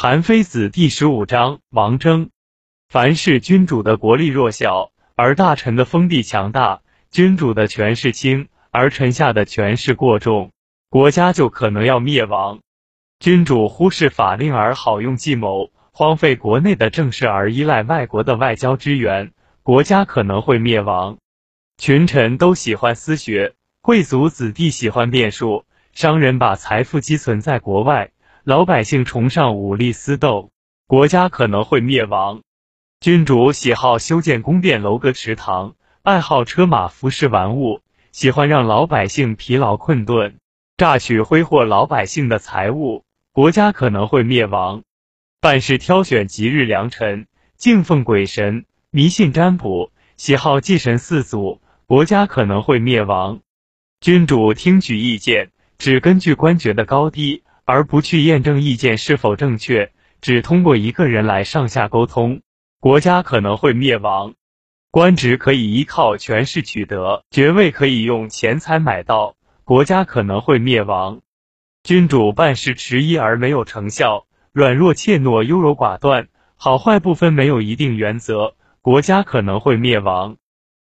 韩非子第十五章王征。凡是君主的国力弱小，而大臣的封地强大；君主的权势轻，而臣下的权势过重，国家就可能要灭亡。君主忽视法令而好用计谋，荒废国内的政事而依赖外国的外交支援，国家可能会灭亡。群臣都喜欢私学，贵族子弟喜欢变数，商人把财富积存在国外，老百姓崇尚武力私斗，国家可能会灭亡。君主喜好修建宫殿楼阁池塘，爱好车马服饰玩物，喜欢让老百姓疲劳困顿，榨取挥霍老百姓的财物，国家可能会灭亡。办事挑选吉日良辰，敬奉鬼神，迷信占卜，喜好祭神祀祖，国家可能会灭亡。君主听取意见，只根据官爵的高低，而不去验证意见是否正确，只通过一个人来上下沟通。国家可能会灭亡，官职可以依靠权势取得，爵位可以用钱财买到，国家可能会灭亡。君主办事迟疑而没有成效，软弱怯懦，优柔寡断，好坏不分，没有一定原则，国家可能会灭亡。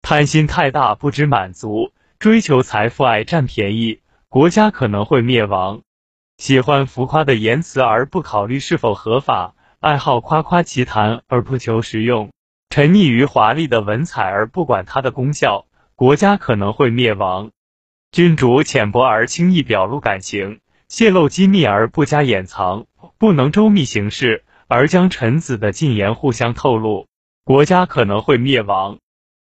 贪心太大，不知满足，追求财富，爱占便宜，国家可能会灭亡。喜欢浮夸的言辞而不考虑是否合法。爱好夸夸其谈而不求实用，沉溺于华丽的文采而不管它的功效，国家可能会灭亡。君主浅薄而轻易表露感情，泄露机密而不加掩藏，不能周密行事而将臣子的进言互相透露，国家可能会灭亡。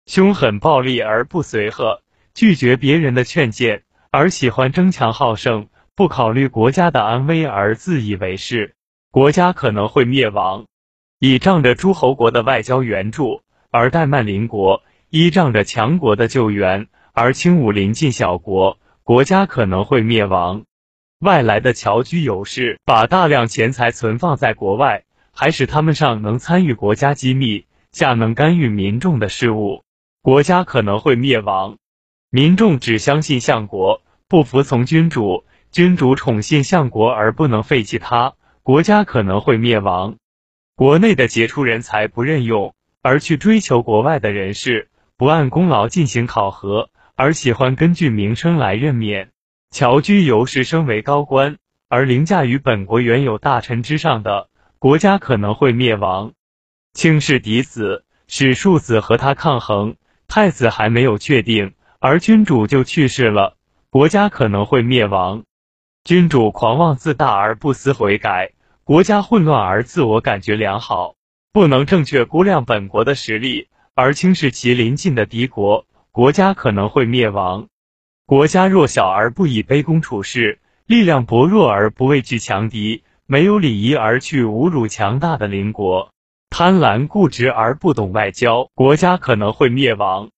凶狠暴力而不随和，拒绝别人的劝谏而喜欢争强好胜，不考虑国家的安危而自以为是。国家可能会灭亡，倚仗着诸侯国的外交援助而怠慢邻国，依仗着强国的救援而轻侮邻近小国，国家可能会灭亡。外来的侨居有士把大量钱财存放在国外，还使他们上能参与国家机密，下能干预民众的事务，国家可能会灭亡。民众只相信相国，不服从君主，君主宠信相国而不能废弃他。国家可能会灭亡，国内的杰出人才不任用，而去追求国外的人士；不按功劳进行考核，而喜欢根据名声来任免。侨居由是升为高官，而凌驾于本国原有大臣之上的国家可能会灭亡。轻视嫡子，使庶子和他抗衡，太子还没有确定，而君主就去世了，国家可能会灭亡。君主狂妄自大而不思悔改，国家混乱而自我感觉良好，不能正确估量本国的实力，而轻视其邻近的敌国，国家可能会灭亡。国家弱小而不以卑躬处事，力量薄弱而不畏惧强敌，没有礼仪而去侮辱强大的邻国，贪婪固执而不懂外交，国家可能会灭亡。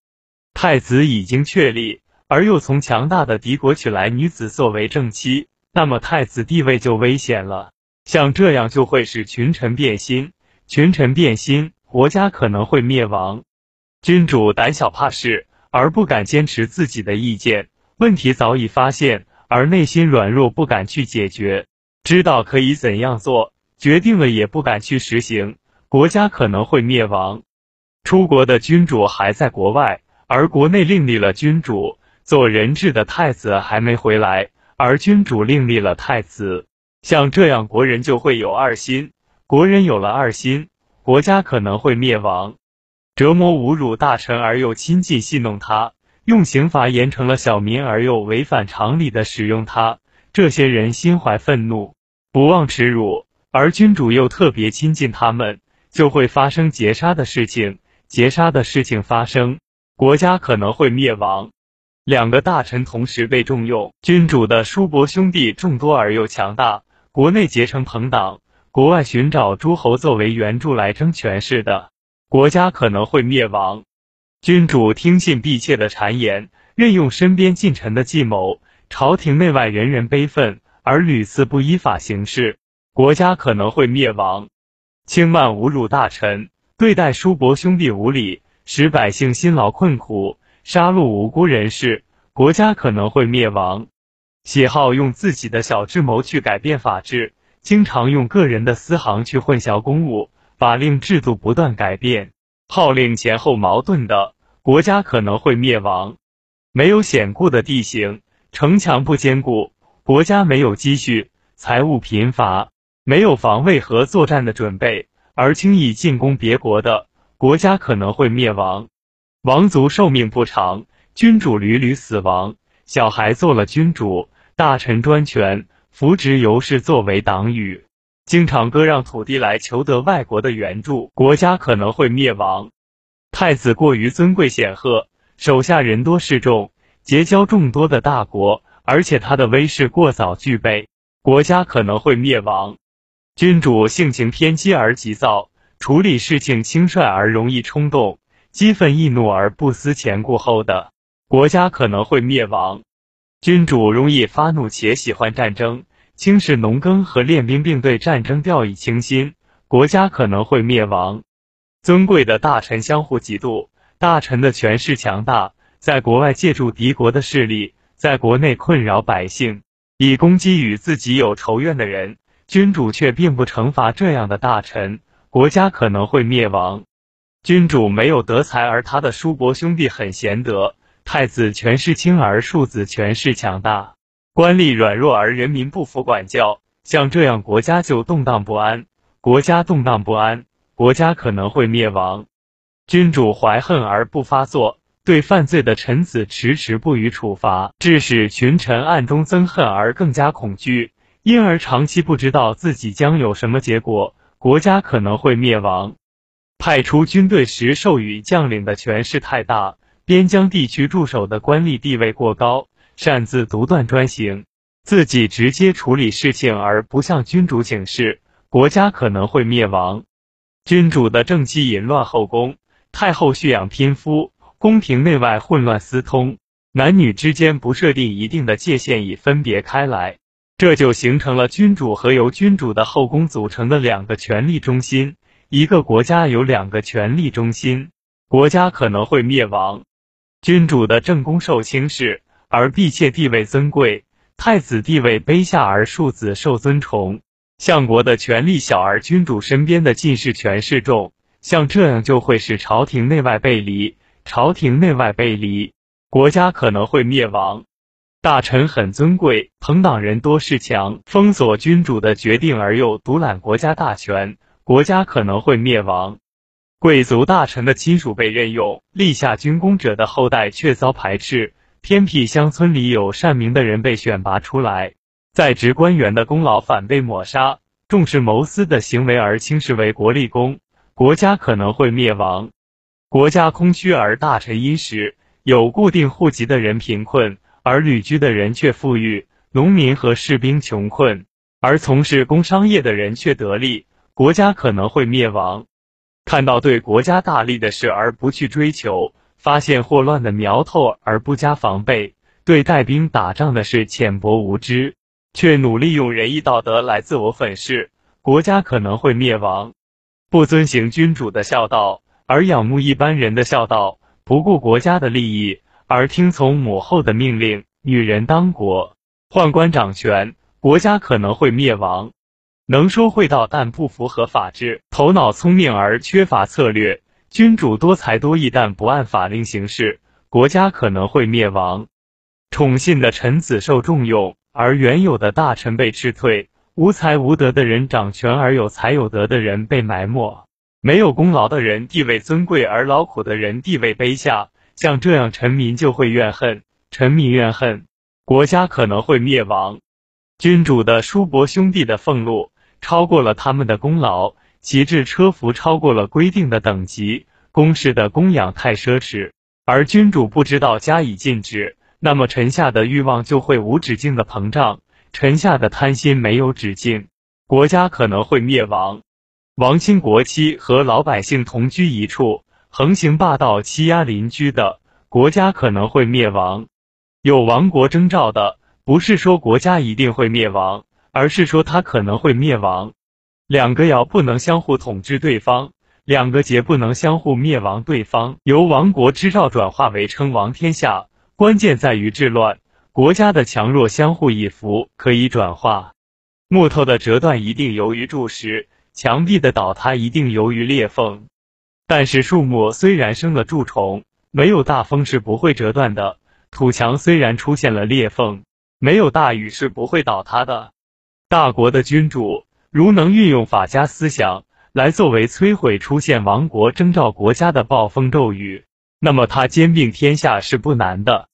太子已经确立，而又从强大的敌国娶来女子作为正妻。那么太子地位就危险了，像这样就会使群臣变心，群臣变心，国家可能会灭亡。君主胆小怕事而不敢坚持自己的意见，问题早已发现而内心软弱，不敢去解决，知道可以怎样做，决定了也不敢去实行，国家可能会灭亡。出国的君主还在国外，而国内另立了君主，做人质的太子还没回来。而君主另立了太子，像这样国人就会有二心。国人有了二心，国家可能会灭亡。折磨侮辱大臣而又亲近戏弄他，用刑罚严惩了小民而又违反常理的使用他，这些人心怀愤怒，不忘耻辱，而君主又特别亲近他们，就会发生劫杀的事情。劫杀的事情发生，国家可能会灭亡。两个大臣同时被重用，君主的叔伯兄弟众多而又强大，国内结成朋党，国外寻找诸侯作为援助来争权势的，国家可能会灭亡。君主听信婢妾的谗言，任用身边近臣的计谋，朝廷内外人人悲愤，而屡次不依法行事，国家可能会灭亡。轻慢侮辱大臣，对待叔伯兄弟无礼，使百姓辛劳困苦。杀戮无辜人士，国家可能会灭亡。喜好用自己的小智谋去改变法治，经常用个人的私行去混淆公务，法令制度不断改变，号令前后矛盾的国家可能会灭亡。没有险固的地形，城墙不坚固，国家没有积蓄，财物贫乏，没有防卫和作战的准备，而轻易进攻别国的国家可能会灭亡。王族寿命不长，君主屡屡死亡，小孩做了君主，大臣专权，扶植尤氏作为党羽，经常割让土地来求得外国的援助，国家可能会灭亡。太子过于尊贵显赫。手下人多势众，结交众多的大国，而且他的威势过早具备，国家可能会灭亡。君主性情偏激而急躁，处理事情轻率而容易冲动，激愤易怒而不思前顾后的，国家可能会灭亡。君主容易发怒且喜欢战争，轻视农耕和练兵，并对战争掉以轻心，国家可能会灭亡。尊贵的大臣相互嫉妒。大臣的权势强大，在国外借助敌国的势力，在国内困扰百姓，以攻击与自己有仇怨的人。君主却并不惩罚这样的大臣，国家可能会灭亡。君主没有德才，而他的叔伯兄弟很贤德。太子权势轻，而庶子权势强大。官吏软弱，而人民不服管教。像这样，国家就动荡不安。国家动荡不安，国家可能会灭亡。君主怀恨而不发作，对犯罪的臣子迟迟不予处罚，致使群臣暗中憎恨而更加恐惧，因而长期不知道自己将有什么结果，国家可能会灭亡。派出军队时授予将领的权势太大，边疆地区驻守的官吏地位过高，擅自独断专行，自己直接处理事情而不向君主请示，国家可能会灭亡。君主的政绩淫乱后宫。太后蓄养嫔夫，宫廷内外混乱私通，男女之间不设定一定的界限以分别开来，这就形成了君主和由君主的后宫组成的两个权力中心。一个国家有两个权力中心，国家可能会灭亡。君主的正宫受轻视，而婢妾地位尊贵；太子地位卑下，而庶子受尊崇。相国的权力小，而君主身边的进士权势重。像这样就会使朝廷内外背离，朝廷内外背离，国家可能会灭亡。大臣很尊贵，朋党人多势强，封锁君主的决定而又独揽国家大权，国家可能会灭亡。贵族大臣的亲属被任用，立下军功者的后代却遭排斥。偏僻乡村里有善名的人被选拔出来，在职官员的功劳反被抹杀，重视谋私的行为而轻视为国立功。国家可能会灭亡，国家空虚而大臣殷实，有固定户籍的人贫困，而旅居的人却富裕；农民和士兵穷困，而从事工商业的人却得利。国家可能会灭亡。看到对国家大利的事而不去追求，发现祸乱的苗头而不加防备，对带兵打仗的事浅薄无知，却努力用仁义道德来自我粉饰，国家可能会灭亡。不遵行君主的孝道，而仰慕一般人的孝道；不顾国家的利益，而听从母后的命令。女人当国，宦官掌权，国家可能会灭亡。能说会道，但不符合法治；头脑聪明而缺乏策略，君主多才多艺，但不按法令行事，国家可能会灭亡。宠信的臣子受重用，而原有的大臣被斥退。无才无德的人掌权，而有才有德的人被埋没；没有功劳的人地位尊贵，而劳苦的人地位卑下。像这样，臣民就会怨恨，臣民怨恨，国家可能会灭亡。君主的叔伯兄弟的俸禄超过了他们的功劳，旗帜车服超过了规定的等级，宫室的供养太奢侈，而君主不知道加以禁止，那么臣下的欲望就会无止境的膨胀。臣下的贪心没有止境，国家可能会灭亡。王亲国戚和老百姓同居一处，横行霸道，欺压邻居的，国家可能会灭亡。有亡国征兆的，不是说国家一定会灭亡，而是说它可能会灭亡。两个爻不能相互统治对方，两个劫不能相互灭亡对方。由亡国之兆转化为称王天下，关键在于治乱。国家的强弱相互依附，可以转化。木头的折断一定由于柱石，墙壁的倒塌一定由于裂缝。但是树木虽然生了蛀虫，没有大风是不会折断的；土墙虽然出现了裂缝，没有大雨是不会倒塌的。大国的君主如能运用法家思想来作为摧毁出现亡国征兆国家的暴风骤雨，那么他兼并天下是不难的。